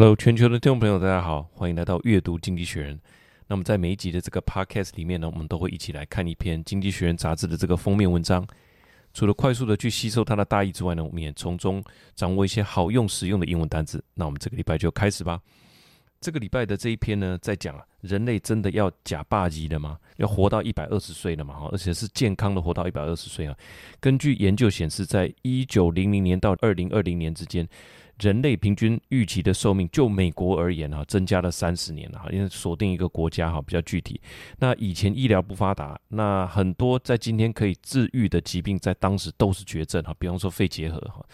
Hello，全球的听众朋友，大家好，欢迎来到阅读经济学人。那么在每一集的这个 Podcast 里面呢，我们都会一起来看一篇《经济学人》杂志的这个封面文章。除了快速的去吸收它的大意之外呢，我们也从中掌握一些好用、实用的英文单词。那我们这个礼拜就开始吧。这个礼拜的这一篇呢，在讲人类真的要假霸级的吗？要活到一百二十岁了嘛？哈，而且是健康的活到一百二十岁啊。根据研究显示，在一九零零年到二零二零年之间。人类平均预期的寿命，就美国而言哈，增加了三十年了哈，因为锁定一个国家哈比较具体。那以前医疗不发达，那很多在今天可以治愈的疾病，在当时都是绝症哈，比方说肺结核哈，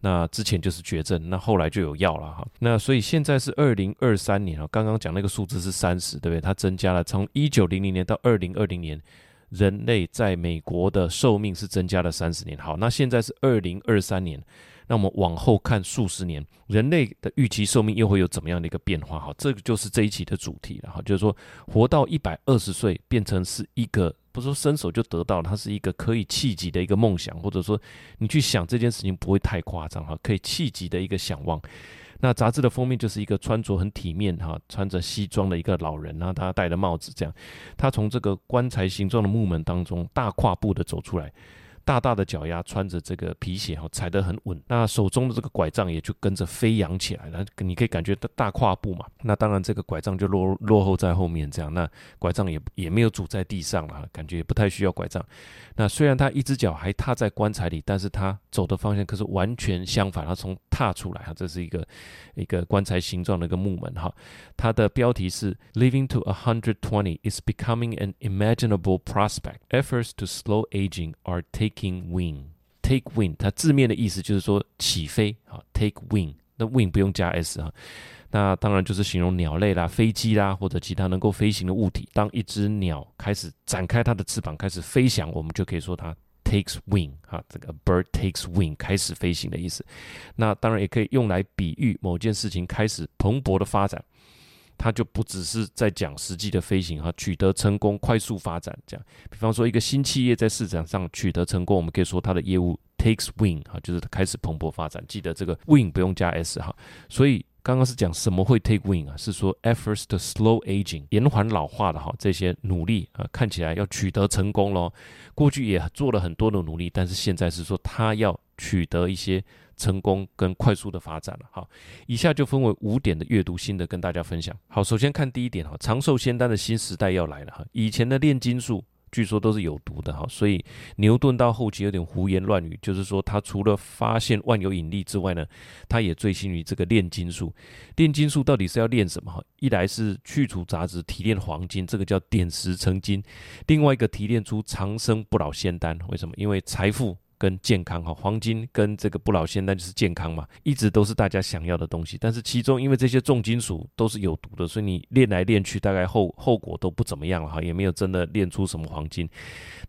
那之前就是绝症，那后来就有药了哈。那所以现在是二零二三年啊，刚刚讲那个数字是三十，对不对？它增加了，从一九零零年到二零二零年，人类在美国的寿命是增加了三十年。好，那现在是二零二三年。那我们往后看数十年，人类的预期寿命又会有怎么样的一个变化？哈，这个就是这一期的主题了。哈，就是说活到一百二十岁变成是一个不是说伸手就得到，它是一个可以企及的一个梦想，或者说你去想这件事情不会太夸张哈，可以企及的一个想望。那杂志的封面就是一个穿着很体面哈，穿着西装的一个老人，然后他戴着帽子这样，他从这个棺材形状的木门当中大跨步的走出来。大大的脚丫，穿着这个皮鞋哈，踩得很稳。那手中的这个拐杖也就跟着飞扬起来了。你可以感觉到大跨步嘛。那当然这个拐杖就落落后在后面这样。那拐杖也也没有拄在地上了，感觉也不太需要拐杖。那虽然他一只脚还踏在棺材里，但是他走的方向可是完全相反。他从踏出来哈，这是一个一个棺材形状的一个木门哈。它的标题是 “Living to a hundred twenty is becoming an imaginable prospect. Efforts to slow aging are taking Taking wing, take wing，它字面的意思就是说起飞啊。Take wing，那 wing 不用加 s 啊。那当然就是形容鸟类啦、飞机啦或者其他能够飞行的物体。当一只鸟开始展开它的翅膀开始飞翔，我们就可以说它 takes wing 哈。这个 bird takes wing 开始飞行的意思。那当然也可以用来比喻某件事情开始蓬勃的发展。它就不只是在讲实际的飞行哈，取得成功、快速发展这样。比方说，一个新企业在市场上取得成功，我们可以说它的业务 takes wing 哈，就是开始蓬勃发展。记得这个 wing 不用加 s 哈。所以刚刚是讲什么会 take wing 啊？是说 efforts to slow aging 延缓老化的哈，这些努力啊，看起来要取得成功咯。过去也做了很多的努力，但是现在是说它要取得一些。成功跟快速的发展了，好，以下就分为五点的阅读心得跟大家分享。好，首先看第一点哈，长寿仙丹的新时代要来了哈。以前的炼金术据说都是有毒的哈，所以牛顿到后期有点胡言乱语，就是说他除了发现万有引力之外呢，他也醉心于这个炼金术。炼金术到底是要炼什么哈？一来是去除杂质，提炼黄金，这个叫点石成金；另外一个提炼出长生不老仙丹，为什么？因为财富。跟健康哈，黄金跟这个不老仙丹就是健康嘛，一直都是大家想要的东西。但是其中因为这些重金属都是有毒的，所以你炼来炼去，大概后后果都不怎么样了哈，也没有真的炼出什么黄金。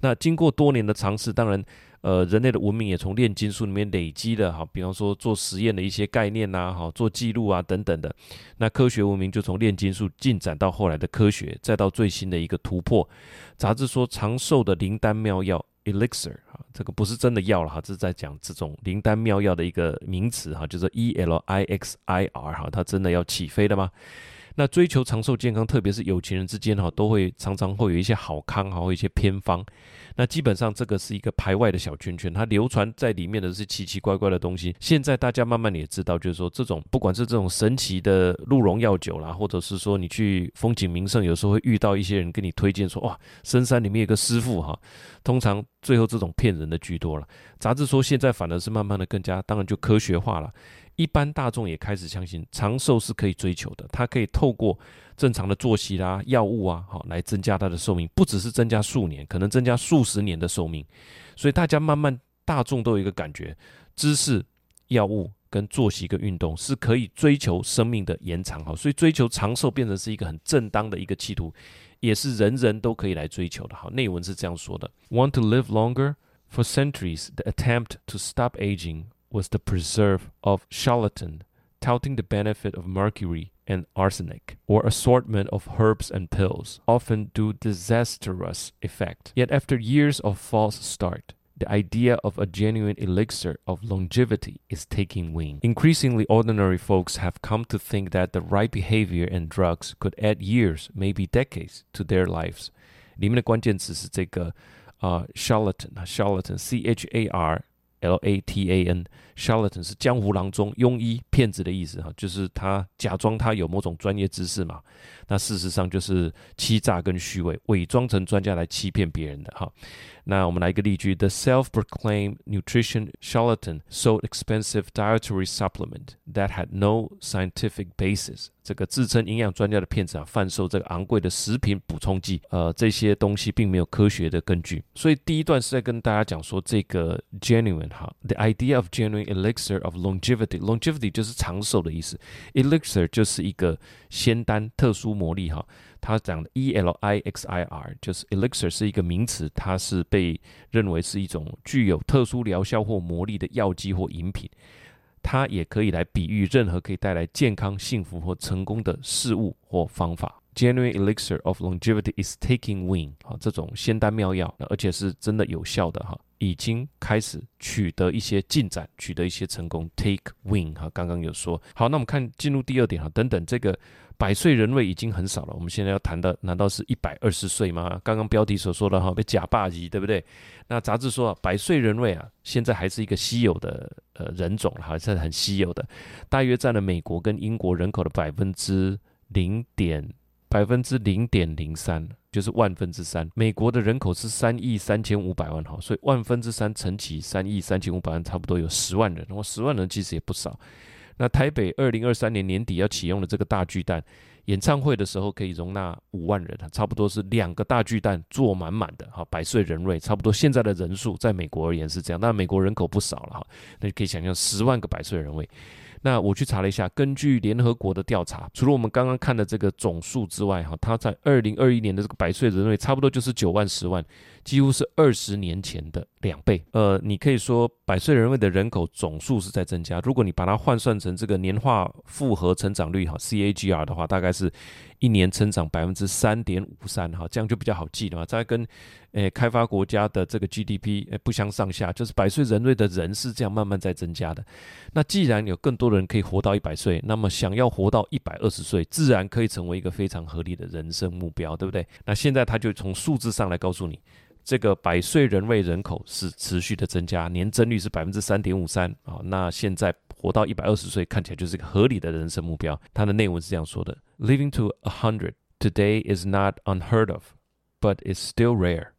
那经过多年的尝试，当然，呃，人类的文明也从炼金术里面累积了哈，比方说做实验的一些概念呐，哈，做记录啊等等的。那科学文明就从炼金术进展到后来的科学，再到最新的一个突破。杂志说长寿的灵丹妙药。Elixir，这个不是真的药了哈，这是在讲这种灵丹妙药的一个名词哈，就是 E L I X I R 哈，它真的要起飞了吗？那追求长寿健康，特别是有钱人之间哈，都会常常会有一些好康哈，会一些偏方。那基本上这个是一个排外的小圈圈，它流传在里面的是奇奇怪怪的东西。现在大家慢慢也知道，就是说这种不管是这种神奇的鹿茸药酒啦，或者是说你去风景名胜，有时候会遇到一些人跟你推荐说，哇，深山里面有个师傅哈。通常最后这种骗人的居多了。杂志说现在反而是慢慢的更加，当然就科学化了。一般大众也开始相信长寿是可以追求的，它可以透过正常的作息啦、药物啊，好来增加它的寿命，不只是增加数年，可能增加数十年的寿命。所以大家慢慢大众都有一个感觉，知识、药物跟作息跟运动是可以追求生命的延长，好，所以追求长寿变成是一个很正当的一个企图，也是人人都可以来追求的。好，内文是这样说的：Want to live longer? For centuries, the attempt to stop aging was the preserve of charlatan, touting the benefit of mercury and arsenic, or assortment of herbs and pills, often do disastrous effect. Yet after years of false start, The idea of a genuine elixir of longevity is taking wing. Increasingly, ordinary folks have come to think that the right behavior and drugs could add years, maybe decades, to their lives. 里面的关键词是这个啊、呃、charlatan，charlatan，c h a r l a t a n，charlatan 是江湖郎中、庸医、骗子的意思哈，就是他假装他有某种专业知识嘛，那事实上就是欺诈跟虚伪，伪装成专家来欺骗别人的哈。那我们来一个例句：The self-proclaimed nutrition charlatan sold expensive dietary supplement that had no scientific basis。这个自称营养专家的骗子啊，贩售这个昂贵的食品补充剂，呃，这些东西并没有科学的根据。所以第一段是在跟大家讲说，这个 genuine 哈，the idea of genuine elixir of longevity，longevity 就是长寿的意思，elixir 就是一个仙丹、特殊魔力哈。他讲的 E L I X I R 就是 elixir 是一个名词，它是被认为是一种具有特殊疗效或魔力的药剂或饮品。它也可以来比喻任何可以带来健康、幸福或成功的事物或方法。Genuine elixir of longevity is taking wing 啊，这种仙丹妙药，而且是真的有效的哈，已经开始取得一些进展，取得一些成功。Take wing 哈，刚刚有说好，那我们看进入第二点哈，等等这个。百岁人味已经很少了，我们现在要谈的难道是一百二十岁吗？刚刚标题所说的哈，被假霸级，对不对？那杂志说啊，百岁人味啊，现在还是一个稀有的呃人种，还是很稀有的，大约占了美国跟英国人口的百分之零点百分之零点零三，就是万分之三。美国的人口是三亿三千五百万哈，所以万分之三乘起三亿三千五百万，差不多有十万人。那么十万人其实也不少。那台北二零二三年年底要启用的这个大巨蛋演唱会的时候，可以容纳五万人，差不多是两个大巨蛋坐满满的哈，百岁人瑞，差不多现在的人数在美国而言是这样，但美国人口不少了哈，那就可以想象十万个百岁人瑞。那我去查了一下，根据联合国的调查，除了我们刚刚看的这个总数之外，哈，它在二零二一年的这个百岁人类差不多就是九万十万，几乎是二十年前的两倍。呃，你可以说百岁人类的人口总数是在增加，如果你把它换算成这个年化复合成长率哈 （CAGR） 的话，大概是一年增长百分之三点五三，哈，这样就比较好记了嘛。再跟诶开发国家的这个 GDP 诶不相上下，就是百岁人类的人是这样慢慢在增加的。那既然有更多的人可以活到一百岁，那么想要活到一百二十岁，自然可以成为一个非常合理的人生目标，对不对？那现在他就从数字上来告诉你，这个百岁人类人口是持续的增加，年增率是百分之三点五三啊。那现在活到一百二十岁，看起来就是一个合理的人生目标。它的内文是这样说的：Living to a hundred today is not unheard of, but is still rare.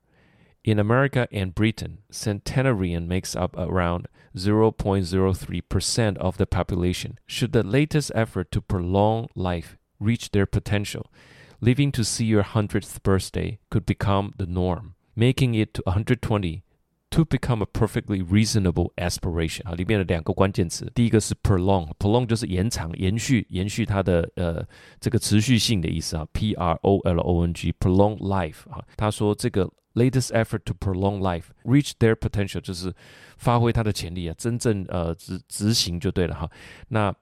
In America and Britain, centenarian makes up around 0.03% of the population. Should the latest effort to prolong life reach their potential, living to see your 100th birthday could become the norm, making it to 120 to become a perfectly reasonable aspiration 啊，里面的两个关键词，第一个是 prolong，prolong 就是延长、延续、延续它的呃这个持续性的意思啊，p r o l o n g，prolong life 啊，他说这个。Latest effort to prolong life, reach their potential，就是发挥它的潜力啊，真正呃执执行就对了哈。那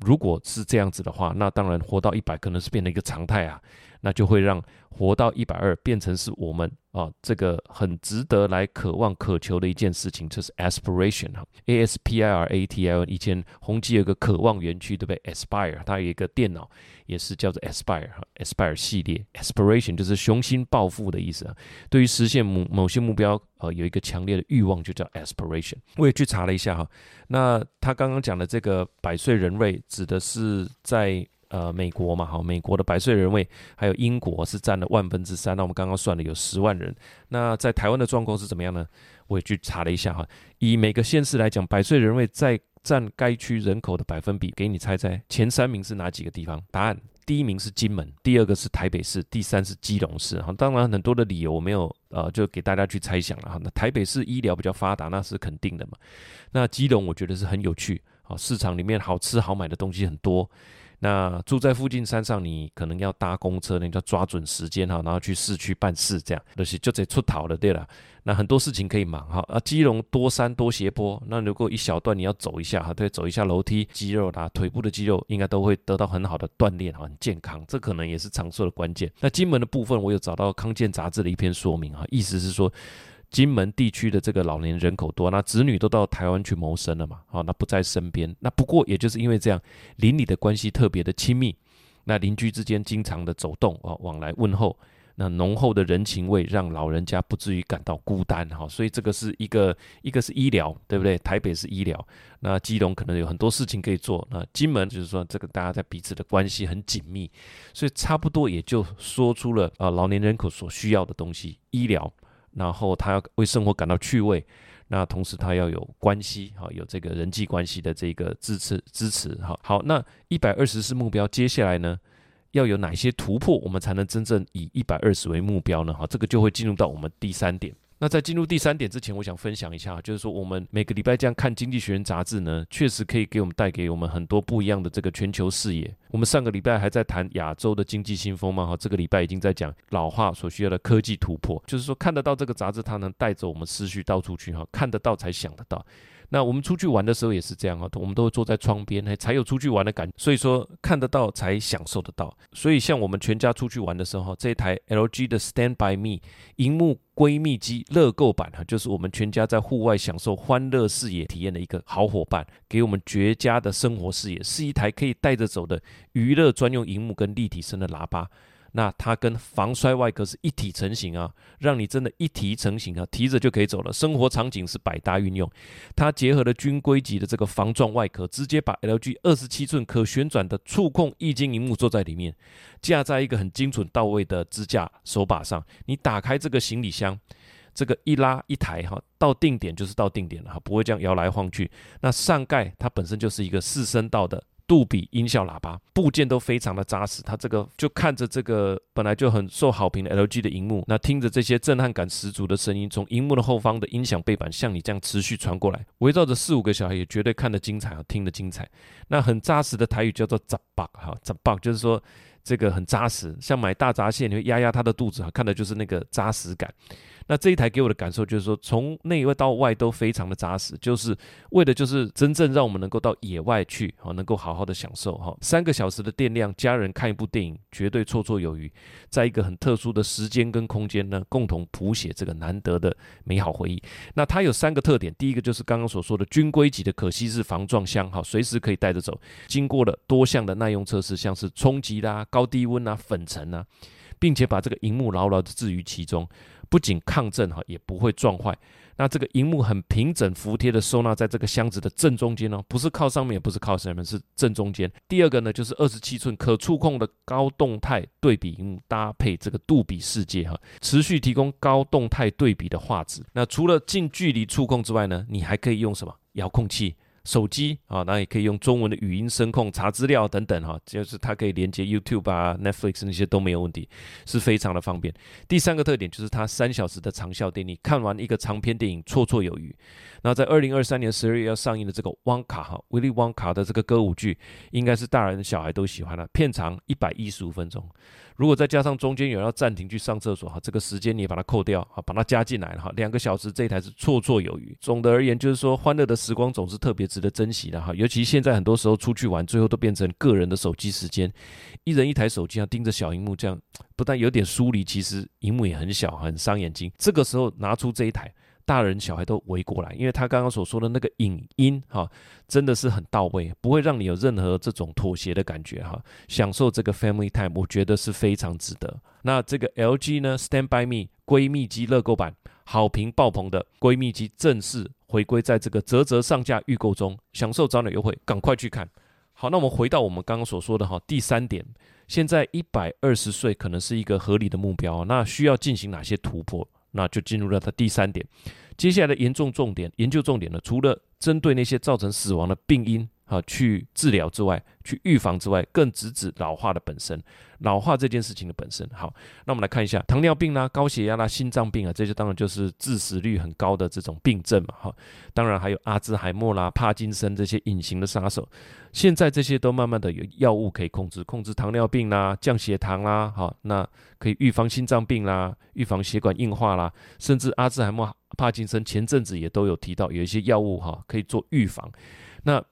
如果是这样子的话，那当然活到一百可能是变成一个常态啊，那就会让活到一百二变成是我们。啊，这个很值得来渴望、渴求的一件事情，就是 aspiration 哈，A S P I R A T I O。以前宏基有个渴望园区，对不对？Aspire，它有一个电脑也是叫做 Aspire 哈，Aspire 系列，aspiration 就是雄心抱负的意思啊。对于实现某某些目标，呃，有一个强烈的欲望，就叫 aspiration。我也去查了一下哈，那他刚刚讲的这个百岁人瑞，指的是在。呃，美国嘛，好，美国的百岁人位，还有英国是占了万分之三。那我们刚刚算了有十万人。那在台湾的状况是怎么样呢？我也去查了一下哈，以每个县市来讲，百岁人位在占该区人口的百分比，给你猜猜，前三名是哪几个地方？答案：第一名是金门，第二个是台北市，第三是基隆市。哈，当然很多的理由我没有呃，就给大家去猜想了哈。那台北市医疗比较发达，那是肯定的嘛。那基隆我觉得是很有趣，啊，市场里面好吃好买的东西很多。那住在附近山上，你可能要搭公车，你就要抓准时间哈，然后去市区办事，这样就是就得出逃了，对了。那很多事情可以忙哈啊，基隆多山多斜坡，那如果一小段你要走一下哈，对，走一下楼梯，肌肉啦，腿部的肌肉应该都会得到很好的锻炼哈，很健康，这可能也是长寿的关键。那金门的部分，我有找到康健杂志的一篇说明哈，意思是说。金门地区的这个老年人口多，那子女都到台湾去谋生了嘛，好，那不在身边。那不过也就是因为这样，邻里的关系特别的亲密，那邻居之间经常的走动啊，往来问候。那浓厚的人情味，让老人家不至于感到孤单哈，所以这个是一个，一个是医疗，对不对？台北是医疗，那基隆可能有很多事情可以做，那金门就是说这个大家在彼此的关系很紧密，所以差不多也就说出了啊老年人口所需要的东西，医疗，然后他要为生活感到趣味，那同时他要有关系哈，有这个人际关系的这个支持支持哈。好，那一百二十是目标，接下来呢？要有哪些突破，我们才能真正以一百二十为目标呢？哈，这个就会进入到我们第三点。那在进入第三点之前，我想分享一下，就是说我们每个礼拜这样看《经济学人》杂志呢，确实可以给我们带给我们很多不一样的这个全球视野。我们上个礼拜还在谈亚洲的经济新风嘛，哈，这个礼拜已经在讲老化所需要的科技突破，就是说看得到这个杂志，它能带着我们思绪到处去，哈，看得到才想得到。那我们出去玩的时候也是这样啊，我们都会坐在窗边，才有出去玩的感觉。所以说看得到才享受得到。所以像我们全家出去玩的时候，这一台 LG 的 Stand by Me 荧幕闺蜜机乐购版哈，就是我们全家在户外享受欢乐视野体验的一个好伙伴，给我们绝佳的生活视野，是一台可以带着走的娱乐专用荧幕跟立体声的喇叭。那它跟防摔外壳是一体成型啊，让你真的一体成型啊，提着就可以走了。生活场景是百搭运用，它结合了军规级的这个防撞外壳，直接把 LG 二十七寸可旋转的触控液晶荧幕坐在里面，架在一个很精准到位的支架手把上。你打开这个行李箱，这个一拉一抬哈，到定点就是到定点了哈，不会这样摇来晃去。那上盖它本身就是一个四声道的。杜比音效喇叭部件都非常的扎实，它这个就看着这个本来就很受好评的 LG 的荧幕，那听着这些震撼感十足的声音，从荧幕的后方的音响背板向你这样持续传过来，围绕着四五个小孩也绝对看得精彩啊，听得精彩。那很扎实的台语叫做“杂爆”哈，“杂爆”就是说这个很扎实，像买大闸蟹你会压压它的肚子哈，看的就是那个扎实感。那这一台给我的感受就是说，从内外到外都非常的扎实，就是为的就是真正让我们能够到野外去，哈，能够好好的享受哈。三个小时的电量，家人看一部电影绝对绰绰有余，在一个很特殊的时间跟空间呢，共同谱写这个难得的美好回忆。那它有三个特点，第一个就是刚刚所说的军规级的可吸式防撞箱，哈，随时可以带着走，经过了多项的耐用测试，像是冲击啦、高低温啊、粉尘啊，并且把这个荧幕牢牢的置于其中。不仅抗震哈，也不会撞坏。那这个荧幕很平整服帖的收纳在这个箱子的正中间哦，不是靠上面，也不是靠下面，是正中间。第二个呢，就是二十七寸可触控的高动态对比荧幕，搭配这个杜比世界哈，持续提供高动态对比的画质。那除了近距离触控之外呢，你还可以用什么遥控器？手机啊，那也可以用中文的语音声控查资料等等哈，就是它可以连接 YouTube 啊、Netflix 那些都没有问题，是非常的方便。第三个特点就是它三小时的长效电力，看完一个长篇电影绰绰有余。那在二零二三年十二月要上映的这个旺卡哈，威利旺卡的这个歌舞剧，应该是大人小孩都喜欢的，片长一百一十五分钟。如果再加上中间有人要暂停去上厕所哈，这个时间你也把它扣掉哈，把它加进来哈，两个小时这一台是绰绰有余。总的而言就是说，欢乐的时光总是特别值得珍惜的哈，尤其现在很多时候出去玩，最后都变成个人的手机时间，一人一台手机啊，盯着小荧幕这样，不但有点疏离，其实荧幕也很小，很伤眼睛。这个时候拿出这一台。大人小孩都围过来，因为他刚刚所说的那个影音哈，真的是很到位，不会让你有任何这种妥协的感觉哈。享受这个 family time，我觉得是非常值得。那这个 LG 呢，Stand by Me 闺蜜机乐购版，好评爆棚的闺蜜机正式回归在这个啧啧上架预购中，享受早鸟优惠，赶快去看。好，那我们回到我们刚刚所说的哈，第三点，现在一百二十岁可能是一个合理的目标，那需要进行哪些突破？那就进入了他第三点，接下来的严重重点研究重点呢，除了针对那些造成死亡的病因啊去治疗之外，去预防之外，更直指老化的本身。老化这件事情的本身，好，那我们来看一下糖尿病啦、高血压啦、心脏病啊，这些当然就是致死率很高的这种病症嘛，哈，当然还有阿兹海默啦、帕金森这些隐形的杀手，现在这些都慢慢的有药物可以控制，控制糖尿病啦、降血糖啦，好，那可以预防心脏病啦、预防血管硬化啦，甚至阿兹海默、帕金森前阵子也都有提到有一些药物哈可以做预防，那。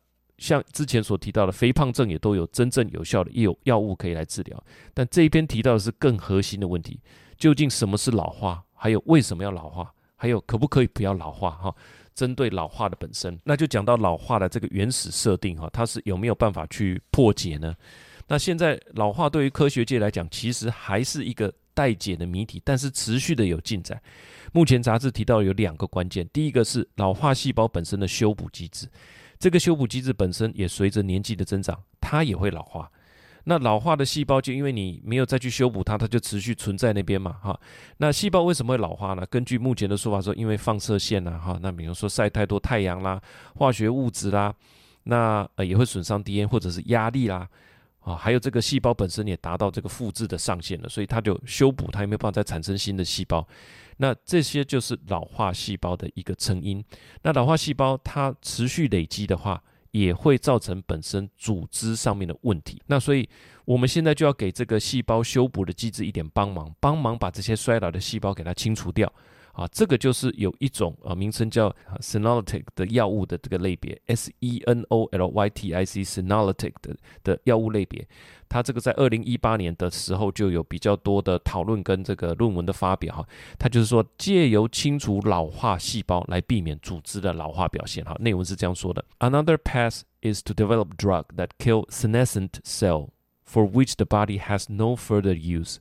像之前所提到的肥胖症也都有真正有效的药药物可以来治疗，但这一篇提到的是更核心的问题：究竟什么是老化？还有为什么要老化？还有可不可以不要老化哈？针对老化的本身，那就讲到老化的这个原始设定哈，它是有没有办法去破解呢？那现在老化对于科学界来讲，其实还是一个待解的谜题，但是持续的有进展。目前杂志提到有两个关键，第一个是老化细胞本身的修补机制，这个修补机制本身也随着年纪的增长，它也会老化。那老化的细胞就因为你没有再去修补它，它就持续存在那边嘛，哈。那细胞为什么会老化呢？根据目前的说法说，因为放射线呐，哈，那比如说晒太多太阳啦，化学物质啦，那呃也会损伤 DNA 或者是压力啦，啊，还有这个细胞本身也达到这个复制的上限了，所以它就修补，它也没有办法再产生新的细胞。那这些就是老化细胞的一个成因。那老化细胞它持续累积的话，也会造成本身组织上面的问题。那所以我们现在就要给这个细胞修补的机制一点帮忙，帮忙把这些衰老的细胞给它清除掉。啊，这个就是有一种啊名称叫 senolytic 的药物的这个类别，S E N O L Y T I C senolytic 的的药物类别。它这个在二零一八年的时候就有比较多的讨论跟这个论文的发表哈。它就是说借由清除老化细胞来避免组织的老化表现哈。内文是这样说的：Another path is to develop drug that kill senescent cell for which the body has no further use.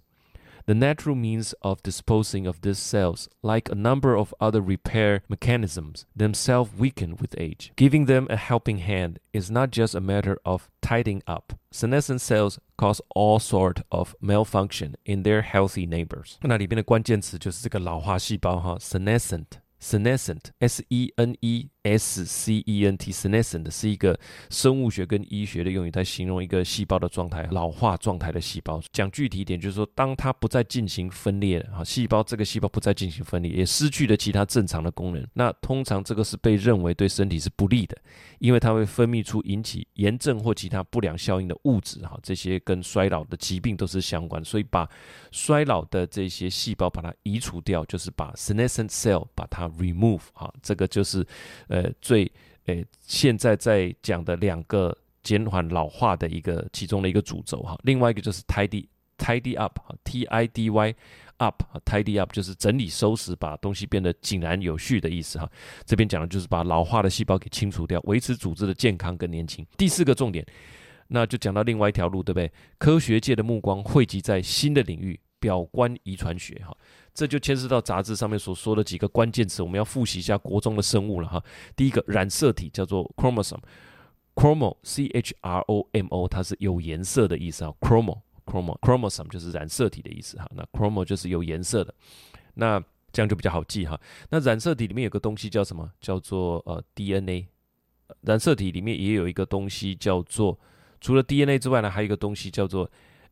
The natural means of disposing of these cells, like a number of other repair mechanisms, themselves weaken with age. Giving them a helping hand is not just a matter of tidying up. Senescent cells cause all sort of malfunction in their healthy neighbors. 那里边的关键词就是这个老化细胞哈，senescent。senescent, s e n e s c e n t, senescent 是一个生物学跟医学的用语，在形容一个细胞的状态，老化状态的细胞。讲具体一点，就是说，当它不再进行分裂了，哈，细胞这个细胞不再进行分裂，也失去了其他正常的功能。那通常这个是被认为对身体是不利的，因为它会分泌出引起炎症或其他不良效应的物质，哈，这些跟衰老的疾病都是相关。所以把衰老的这些细胞把它移除掉，就是把 senescent cell 把它 remove 哈，这个就是呃最呃现在在讲的两个减缓老化的一个其中的一个主轴哈，另外一个就是 tidy tidy up 哈，T I D Y up tidy up 就是整理收拾，把东西变得井然有序的意思哈。这边讲的就是把老化的细胞给清除掉，维持组织的健康跟年轻。第四个重点，那就讲到另外一条路，对不对？科学界的目光汇集在新的领域，表观遗传学哈。这就牵涉到杂志上面所说的几个关键词，我们要复习一下国中的生物了哈。第一个染色体叫做 chromosome，chromo c h r o m o，它是有颜色的意思啊。chromo chromo chromosome 就是染色体的意思哈。那 chromo 就是有颜色的，那这样就比较好记哈。那染色体里面有个东西叫什么？叫做呃 DNA。染色体里面也有一个东西叫做，除了 DNA 之外呢，还有一个东西叫做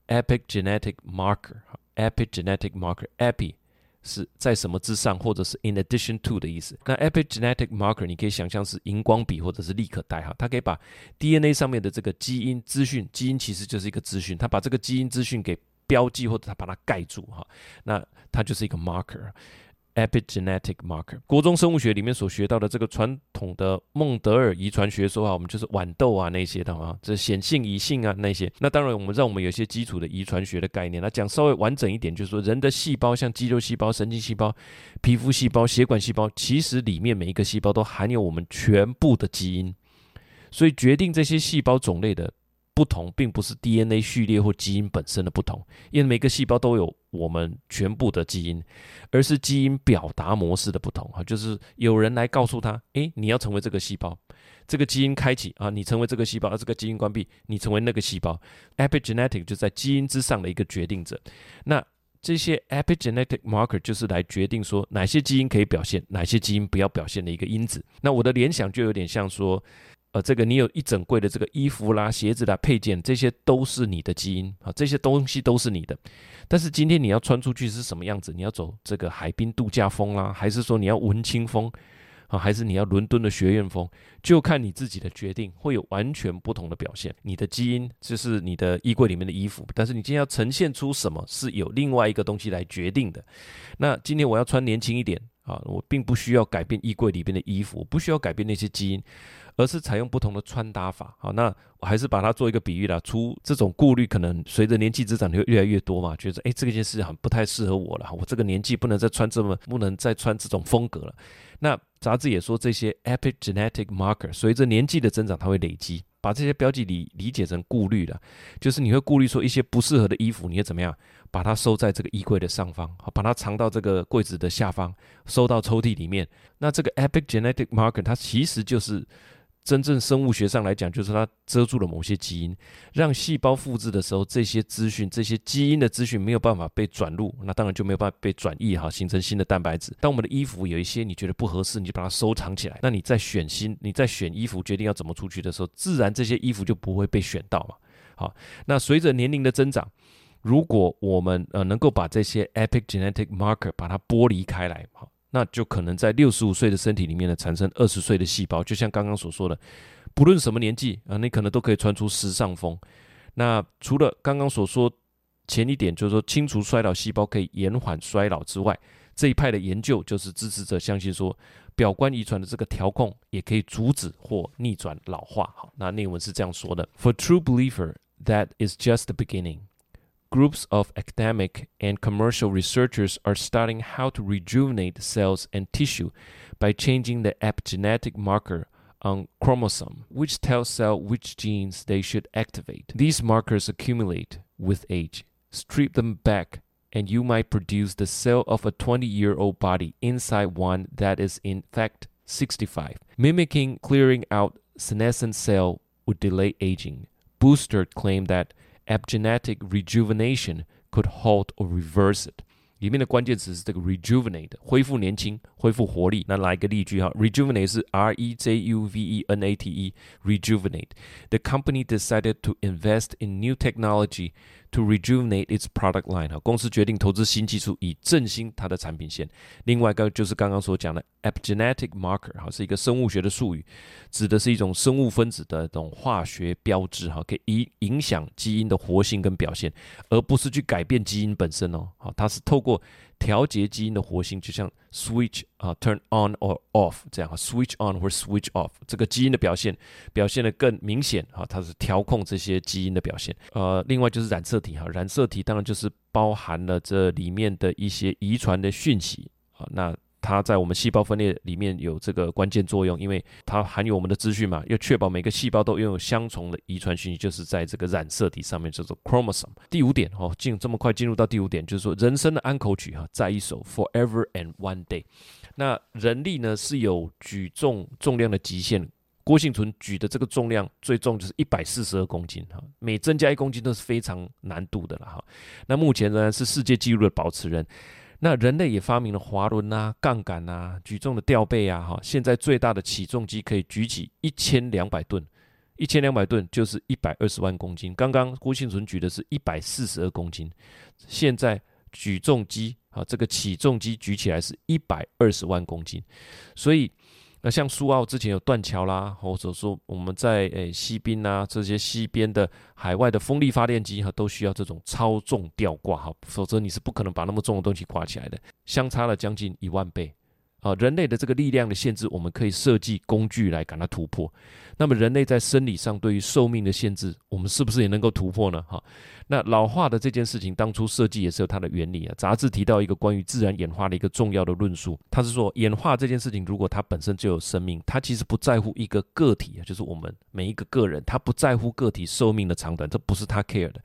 epigenetic marker。epigenetic marker，epi。是在什么之上，或者是 in addition to 的意思。那 epigenetic marker 你可以想象是荧光笔或者是立可带哈，它可以把 DNA 上面的这个基因资讯，基因其实就是一个资讯，它把这个基因资讯给标记或者它把它盖住哈，那它就是一个 marker。Epigenetic marker，国中生物学里面所学到的这个传统的孟德尔遗传学说啊，我们就是豌豆啊那些的啊，这显性、隐性啊那些。那当然，我们让我们有些基础的遗传学的概念。那讲稍微完整一点，就是说人的细胞，像肌肉细胞、神经细胞、皮肤细胞、血管细胞，其实里面每一个细胞都含有我们全部的基因，所以决定这些细胞种类的。不同并不是 DNA 序列或基因本身的不同，因为每个细胞都有我们全部的基因，而是基因表达模式的不同哈。就是有人来告诉他，诶，你要成为这个细胞，这个基因开启啊，你成为这个细胞，而这个基因关闭，你成为那个细胞。Epigenetic 就在基因之上的一个决定者。那这些 epigenetic marker 就是来决定说哪些基因可以表现，哪些基因不要表现的一个因子。那我的联想就有点像说。呃，这个你有一整柜的这个衣服啦、鞋子啦、配件，这些都是你的基因啊，这些东西都是你的。但是今天你要穿出去是什么样子？你要走这个海滨度假风啦，还是说你要文青风啊，还是你要伦敦的学院风？就看你自己的决定，会有完全不同的表现。你的基因就是你的衣柜里面的衣服，但是你今天要呈现出什么，是有另外一个东西来决定的。那今天我要穿年轻一点。啊，我并不需要改变衣柜里边的衣服，我不需要改变那些基因，而是采用不同的穿搭法。好，那我还是把它做一个比喻啦，出这种顾虑，可能随着年纪增长会越来越多嘛，觉得哎，这件事很不太适合我了，我这个年纪不能再穿这么，不能再穿这种风格了。那杂志也说，这些 epigenetic marker 随着年纪的增长，它会累积。把这些标记理理解成顾虑了，就是你会顾虑说一些不适合的衣服，你会怎么样？把它收在这个衣柜的上方，好，把它藏到这个柜子的下方，收到抽屉里面。那这个 epigenetic marker 它其实就是。真正生物学上来讲，就是它遮住了某些基因，让细胞复制的时候，这些资讯、这些基因的资讯没有办法被转入，那当然就没有办法被转译哈，形成新的蛋白质。当我们的衣服有一些你觉得不合适，你就把它收藏起来。那你在选新、你在选衣服决定要怎么出去的时候，自然这些衣服就不会被选到嘛。好，那随着年龄的增长，如果我们呃能够把这些 epigenetic marker 把它剥离开来，好。那就可能在六十五岁的身体里面呢，产生二十岁的细胞，就像刚刚所说的，不论什么年纪啊，你可能都可以穿出时尚风。那除了刚刚所说前一点，就是说清除衰老细胞可以延缓衰老之外，这一派的研究就是支持者相信说，表观遗传的这个调控也可以阻止或逆转老化。好，那内文是这样说的：For true believer, that is just beginning. Groups of academic and commercial researchers are studying how to rejuvenate cells and tissue by changing the epigenetic marker on chromosome, which tells cell which genes they should activate. These markers accumulate with age. Strip them back, and you might produce the cell of a 20 year old body inside one that is in fact 65. Mimicking clearing out senescent cell would delay aging. Booster claimed that Epigenetic rejuvenation could halt or reverse it。里面的关键词是这个 rejuvenate，恢复年轻，恢复活力。那来一个例句哈，rejuvenate 是 R E J U V E N A T E，rejuvenate。The company decided to invest in new technology to rejuvenate its product line。哈，公司决定投资新技术以振兴它的产品线。另外一个就是刚刚所讲的 epigenetic marker，哈，是一个生物学的术语，指的是一种生物分子的这种化学标志，哈，可以影影响基因的活性跟表现，而不是去改变基因本身哦。好，它是透过调节基因的活性，就像 switch 啊，turn on or off 这样，switch on 或 switch off，这个基因的表现表现的更明显啊，它是调控这些基因的表现。呃，另外就是染色体哈，染色体当然就是包含了这里面的一些遗传的讯息啊，那。它在我们细胞分裂里面有这个关键作用，因为它含有我们的资讯嘛，要确保每个细胞都拥有相同的遗传讯息，就是在这个染色体上面叫做 chromosome。第五点哦，进这么快进入到第五点，就是说人生的安口曲哈，在一首 Forever and One Day。那人力呢是有举重重量的极限，郭幸存举的这个重量最重就是一百四十二公斤哈，每增加一公斤都是非常难度的了哈。那目前仍然是世界纪录的保持人。那人类也发明了滑轮啊、杠杆啊、举重的吊背啊，哈，现在最大的起重机可以举起一千两百吨，一千两百吨就是一百二十万公斤。刚刚郭庆纯举的是一百四十二公斤，现在举重机啊，这个起重机举起来是一百二十万公斤，所以。那像苏澳之前有断桥啦，或者说我们在诶西滨啊这些西边的海外的风力发电机哈，都需要这种超重吊挂哈，否则你是不可能把那么重的东西挂起来的，相差了将近一万倍。啊，人类的这个力量的限制，我们可以设计工具来给它突破。那么，人类在生理上对于寿命的限制，我们是不是也能够突破呢？哈，那老化的这件事情，当初设计也是有它的原理啊。杂志提到一个关于自然演化的一个重要的论述，它是说，演化这件事情，如果它本身就有生命，它其实不在乎一个个体啊，就是我们每一个个人，它不在乎个体寿命的长短，这不是它 care 的。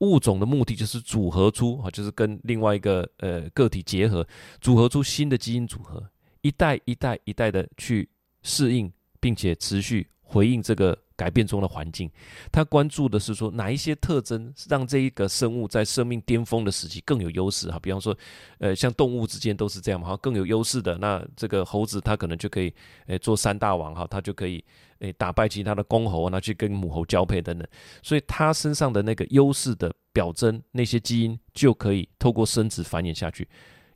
物种的目的就是组合出啊，就是跟另外一个呃个体结合，组合出新的基因组合，一代一代一代的去适应，并且持续回应这个改变中的环境。他关注的是说哪一些特征让这一个生物在生命巅峰的时期更有优势哈？比方说，呃，像动物之间都是这样嘛，哈，更有优势的，那这个猴子它可能就可以诶做三大王哈，它就可以。诶，打败其他的公猴，拿去跟母猴交配等等，所以它身上的那个优势的表征，那些基因就可以透过生殖繁衍下去。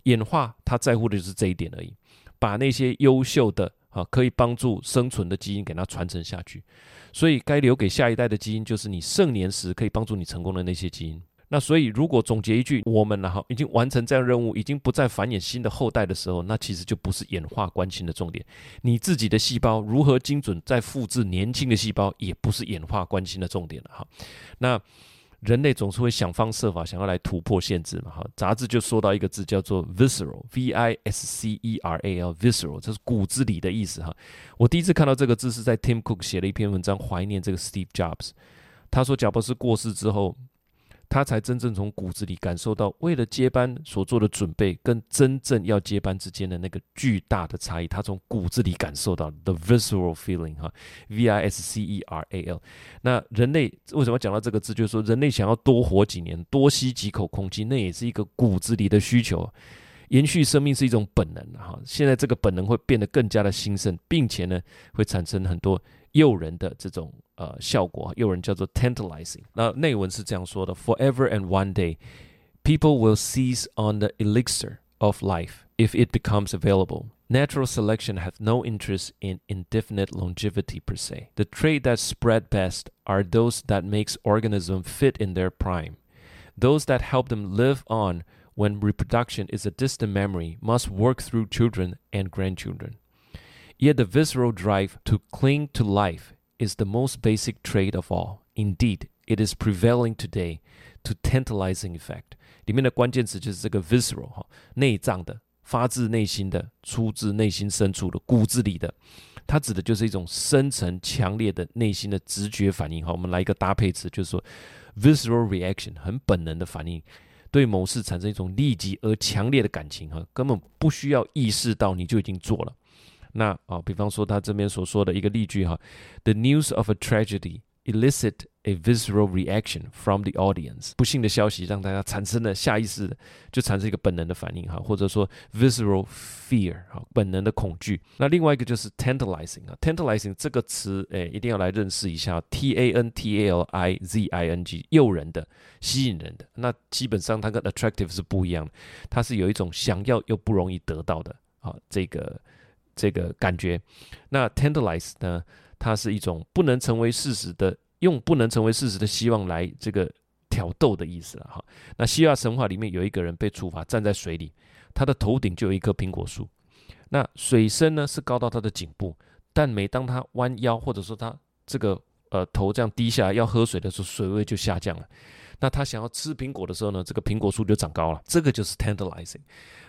演化，它在乎的就是这一点而已，把那些优秀的啊，可以帮助生存的基因给它传承下去。所以该留给下一代的基因，就是你盛年时可以帮助你成功的那些基因。那所以如果总结一句，我们呢哈已经完成这样任务，已经不再繁衍新的后代的时候，那其实就不是演化关心的重点。你自己的细胞如何精准再复制年轻的细胞，也不是演化关心的重点了哈。那人类总是会想方设法想要来突破限制嘛哈。杂志就说到一个字叫做 visceral，v i s c e r a l，visceral，这是骨子里的意思哈。我第一次看到这个字是在 Tim Cook 写了一篇文章怀念这个 Steve Jobs，他说贾伯斯过世之后。他才真正从骨子里感受到，为了接班所做的准备，跟真正要接班之间的那个巨大的差异。他从骨子里感受到 the visceral feeling，哈，v i s c e r a l。那人类为什么讲到这个字？就是说，人类想要多活几年，多吸几口空气，那也是一个骨子里的需求。延续生命是一种本能，哈。现在这个本能会变得更加的兴盛，并且呢，会产生很多。诱人的这种呃效果，诱人叫做 tantalizing。那内文是这样说的：Forever and one day, people will seize on the elixir of life if it becomes available. Natural selection has no interest in indefinite longevity per se. The trait that spread best are those that makes organism fit in their prime. Those that help them live on when reproduction is a distant memory must work through children and grandchildren. Yet the visceral drive to cling to life is the most basic trait of all. Indeed, it is prevailing today to tantalizing effect. 里面的关键词就是这个 visceral 哈，内脏的、发自内心的、出自内心深处的、骨子里的。它指的就是一种深层、强烈的内心的直觉反应。哈，我们来一个搭配词，就是说 visceral reaction，很本能的反应，对某事产生一种立即而强烈的感情。哈，根本不需要意识到，你就已经做了。那啊，比方说他这边所说的一个例句哈，The news of a tragedy elicit a visceral reaction from the audience。不幸的消息让大家产生了下意识的就产生一个本能的反应哈，或者说 visceral fear 哈，本能的恐惧。那另外一个就是 tantalizing 啊，tantalizing 这个词诶，一定要来认识一下，t a n t a l i z i n g，诱人的、吸引人的。那基本上它跟 attractive 是不一样的，它是有一种想要又不容易得到的啊，这个。这个感觉，那 tantalize 呢？它是一种不能成为事实的，用不能成为事实的希望来这个挑逗的意思了哈。那希腊神话里面有一个人被处罚站在水里，他的头顶就有一棵苹果树，那水深呢是高到他的颈部，但每当他弯腰或者说他这个呃头这样低下来要喝水的时候，水位就下降了。那他想要吃苹果的时候呢，这个苹果树就长高了。这个就是 tantalizing，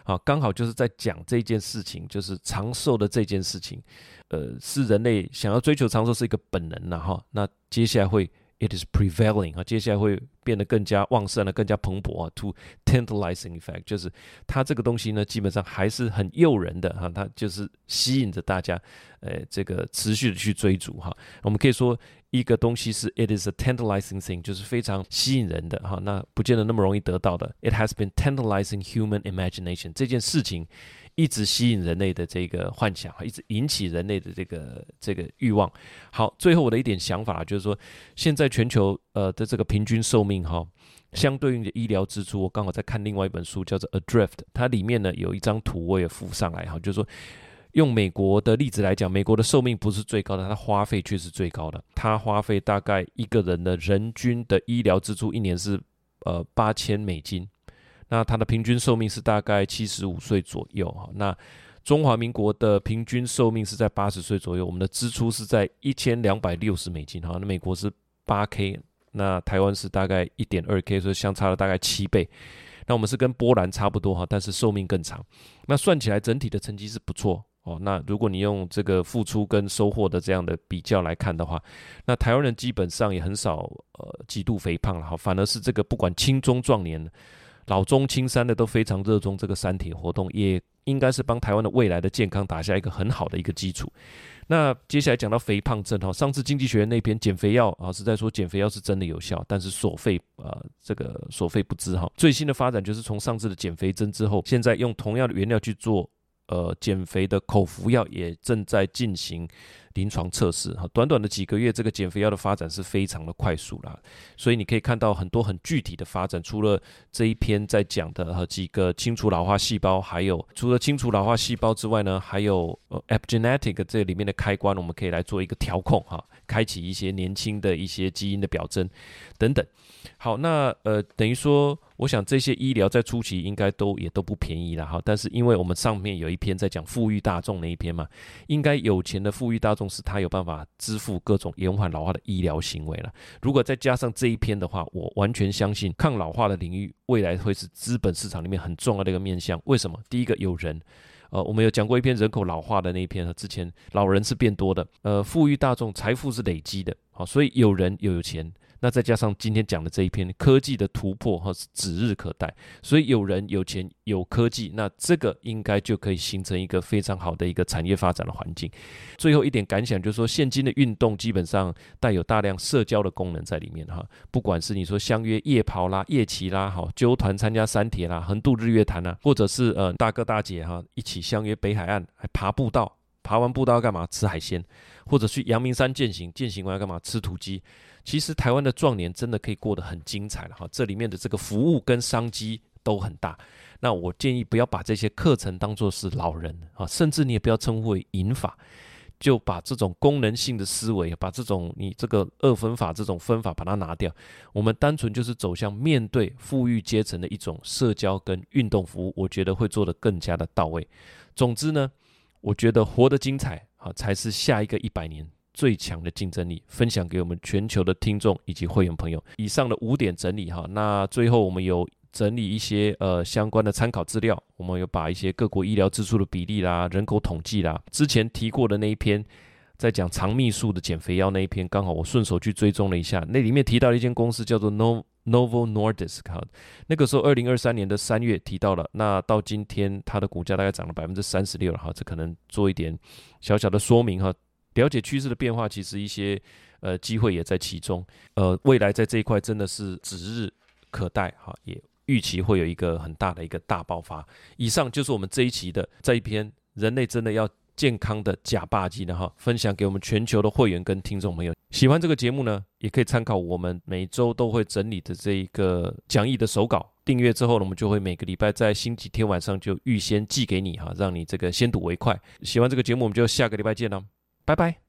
啊，刚好就是在讲这件事情，就是长寿的这件事情，呃，是人类想要追求长寿是一个本能了哈。那接下来会。It is prevailing 啊，接下来会变得更加旺盛了，更加蓬勃啊。To tantalizing effect，就是它这个东西呢，基本上还是很诱人的哈，它就是吸引着大家，呃，这个持续的去追逐哈。我们可以说一个东西是 It is a tantalizing thing，就是非常吸引人的哈，那不见得那么容易得到的。It has been tantalizing human imagination，这件事情。一直吸引人类的这个幻想，一直引起人类的这个这个欲望。好，最后我的一点想法就是说，现在全球呃的这个平均寿命哈，相对应的医疗支出，我刚好在看另外一本书叫做《Adrift》，它里面呢有一张图我也附上来哈，就是说用美国的例子来讲，美国的寿命不是最高的，它花费却是最高的，它花费大概一个人的人均的医疗支出一年是呃八千美金。那它的平均寿命是大概七十五岁左右哈。那中华民国的平均寿命是在八十岁左右，我们的支出是在一千两百六十美金哈。那美国是八 K，那台湾是大概一点二 K，所以相差了大概七倍。那我们是跟波兰差不多哈，但是寿命更长。那算起来整体的成绩是不错哦。那如果你用这个付出跟收获的这样的比较来看的话，那台湾人基本上也很少呃极度肥胖了哈，反而是这个不管青中壮年。老中青三的都非常热衷这个三铁活动，也应该是帮台湾的未来的健康打下一个很好的一个基础。那接下来讲到肥胖症哈，上次经济学人那篇减肥药啊是在说减肥药是真的有效，但是所费啊这个所费不知哈。最新的发展就是从上次的减肥针之后，现在用同样的原料去做呃减肥的口服药，也正在进行临床测试哈，短短的几个月，这个减肥药的发展是非常的快速啦，所以你可以看到很多很具体的发展。除了这一篇在讲的和几个清除老化细胞，还有除了清除老化细胞之外呢，还有呃 epigenetic 这里面的开关，我们可以来做一个调控哈，开启一些年轻的一些基因的表征等等。好，那呃等于说。我想这些医疗在初期应该都也都不便宜了哈，但是因为我们上面有一篇在讲富裕大众那一篇嘛，应该有钱的富裕大众是他有办法支付各种延缓老化的医疗行为了。如果再加上这一篇的话，我完全相信抗老化的领域未来会是资本市场里面很重要的一个面向。为什么？第一个有人，呃，我们有讲过一篇人口老化的那一篇，之前老人是变多的，呃，富裕大众财富是累积的，好，所以有人又有钱。那再加上今天讲的这一篇科技的突破哈，是指日可待，所以有人有钱有科技，那这个应该就可以形成一个非常好的一个产业发展的环境。最后一点感想就是说，现今的运动基本上带有大量社交的功能在里面哈，不管是你说相约夜跑啦、夜骑啦、哈纠团参加山铁啦、横渡日月潭呐，或者是呃大哥大姐哈一起相约北海岸还爬步道，爬完步道要干嘛？吃海鲜，或者去阳明山践行，践行完要干嘛？吃土鸡。其实台湾的壮年真的可以过得很精彩了哈，这里面的这个服务跟商机都很大。那我建议不要把这些课程当作是老人啊，甚至你也不要称呼为银发，就把这种功能性的思维，把这种你这个二分法这种分法把它拿掉。我们单纯就是走向面对富裕阶层的一种社交跟运动服务，我觉得会做得更加的到位。总之呢，我觉得活得精彩啊，才是下一个一百年。最强的竞争力，分享给我们全球的听众以及会员朋友。以上的五点整理哈，那最后我们有整理一些呃相关的参考资料，我们有把一些各国医疗支出的比例啦、人口统计啦，之前提过的那一篇在讲肠泌素的减肥药那一篇，刚好我顺手去追踪了一下，那里面提到了一间公司叫做 Novo Nordisk，哈那个时候二零二三年的三月提到了，那到今天它的股价大概涨了百分之三十六了哈，这可能做一点小小的说明哈。了解趋势的变化，其实一些呃机会也在其中。呃，未来在这一块真的是指日可待哈，也预期会有一个很大的一个大爆发。以上就是我们这一期的这一篇人类真的要健康的假霸机呢哈，分享给我们全球的会员跟听众朋友。喜欢这个节目呢，也可以参考我们每周都会整理的这一个讲义的手稿。订阅之后呢，我们就会每个礼拜在星期天晚上就预先寄给你哈，让你这个先睹为快。喜欢这个节目，我们就下个礼拜见了。拜拜。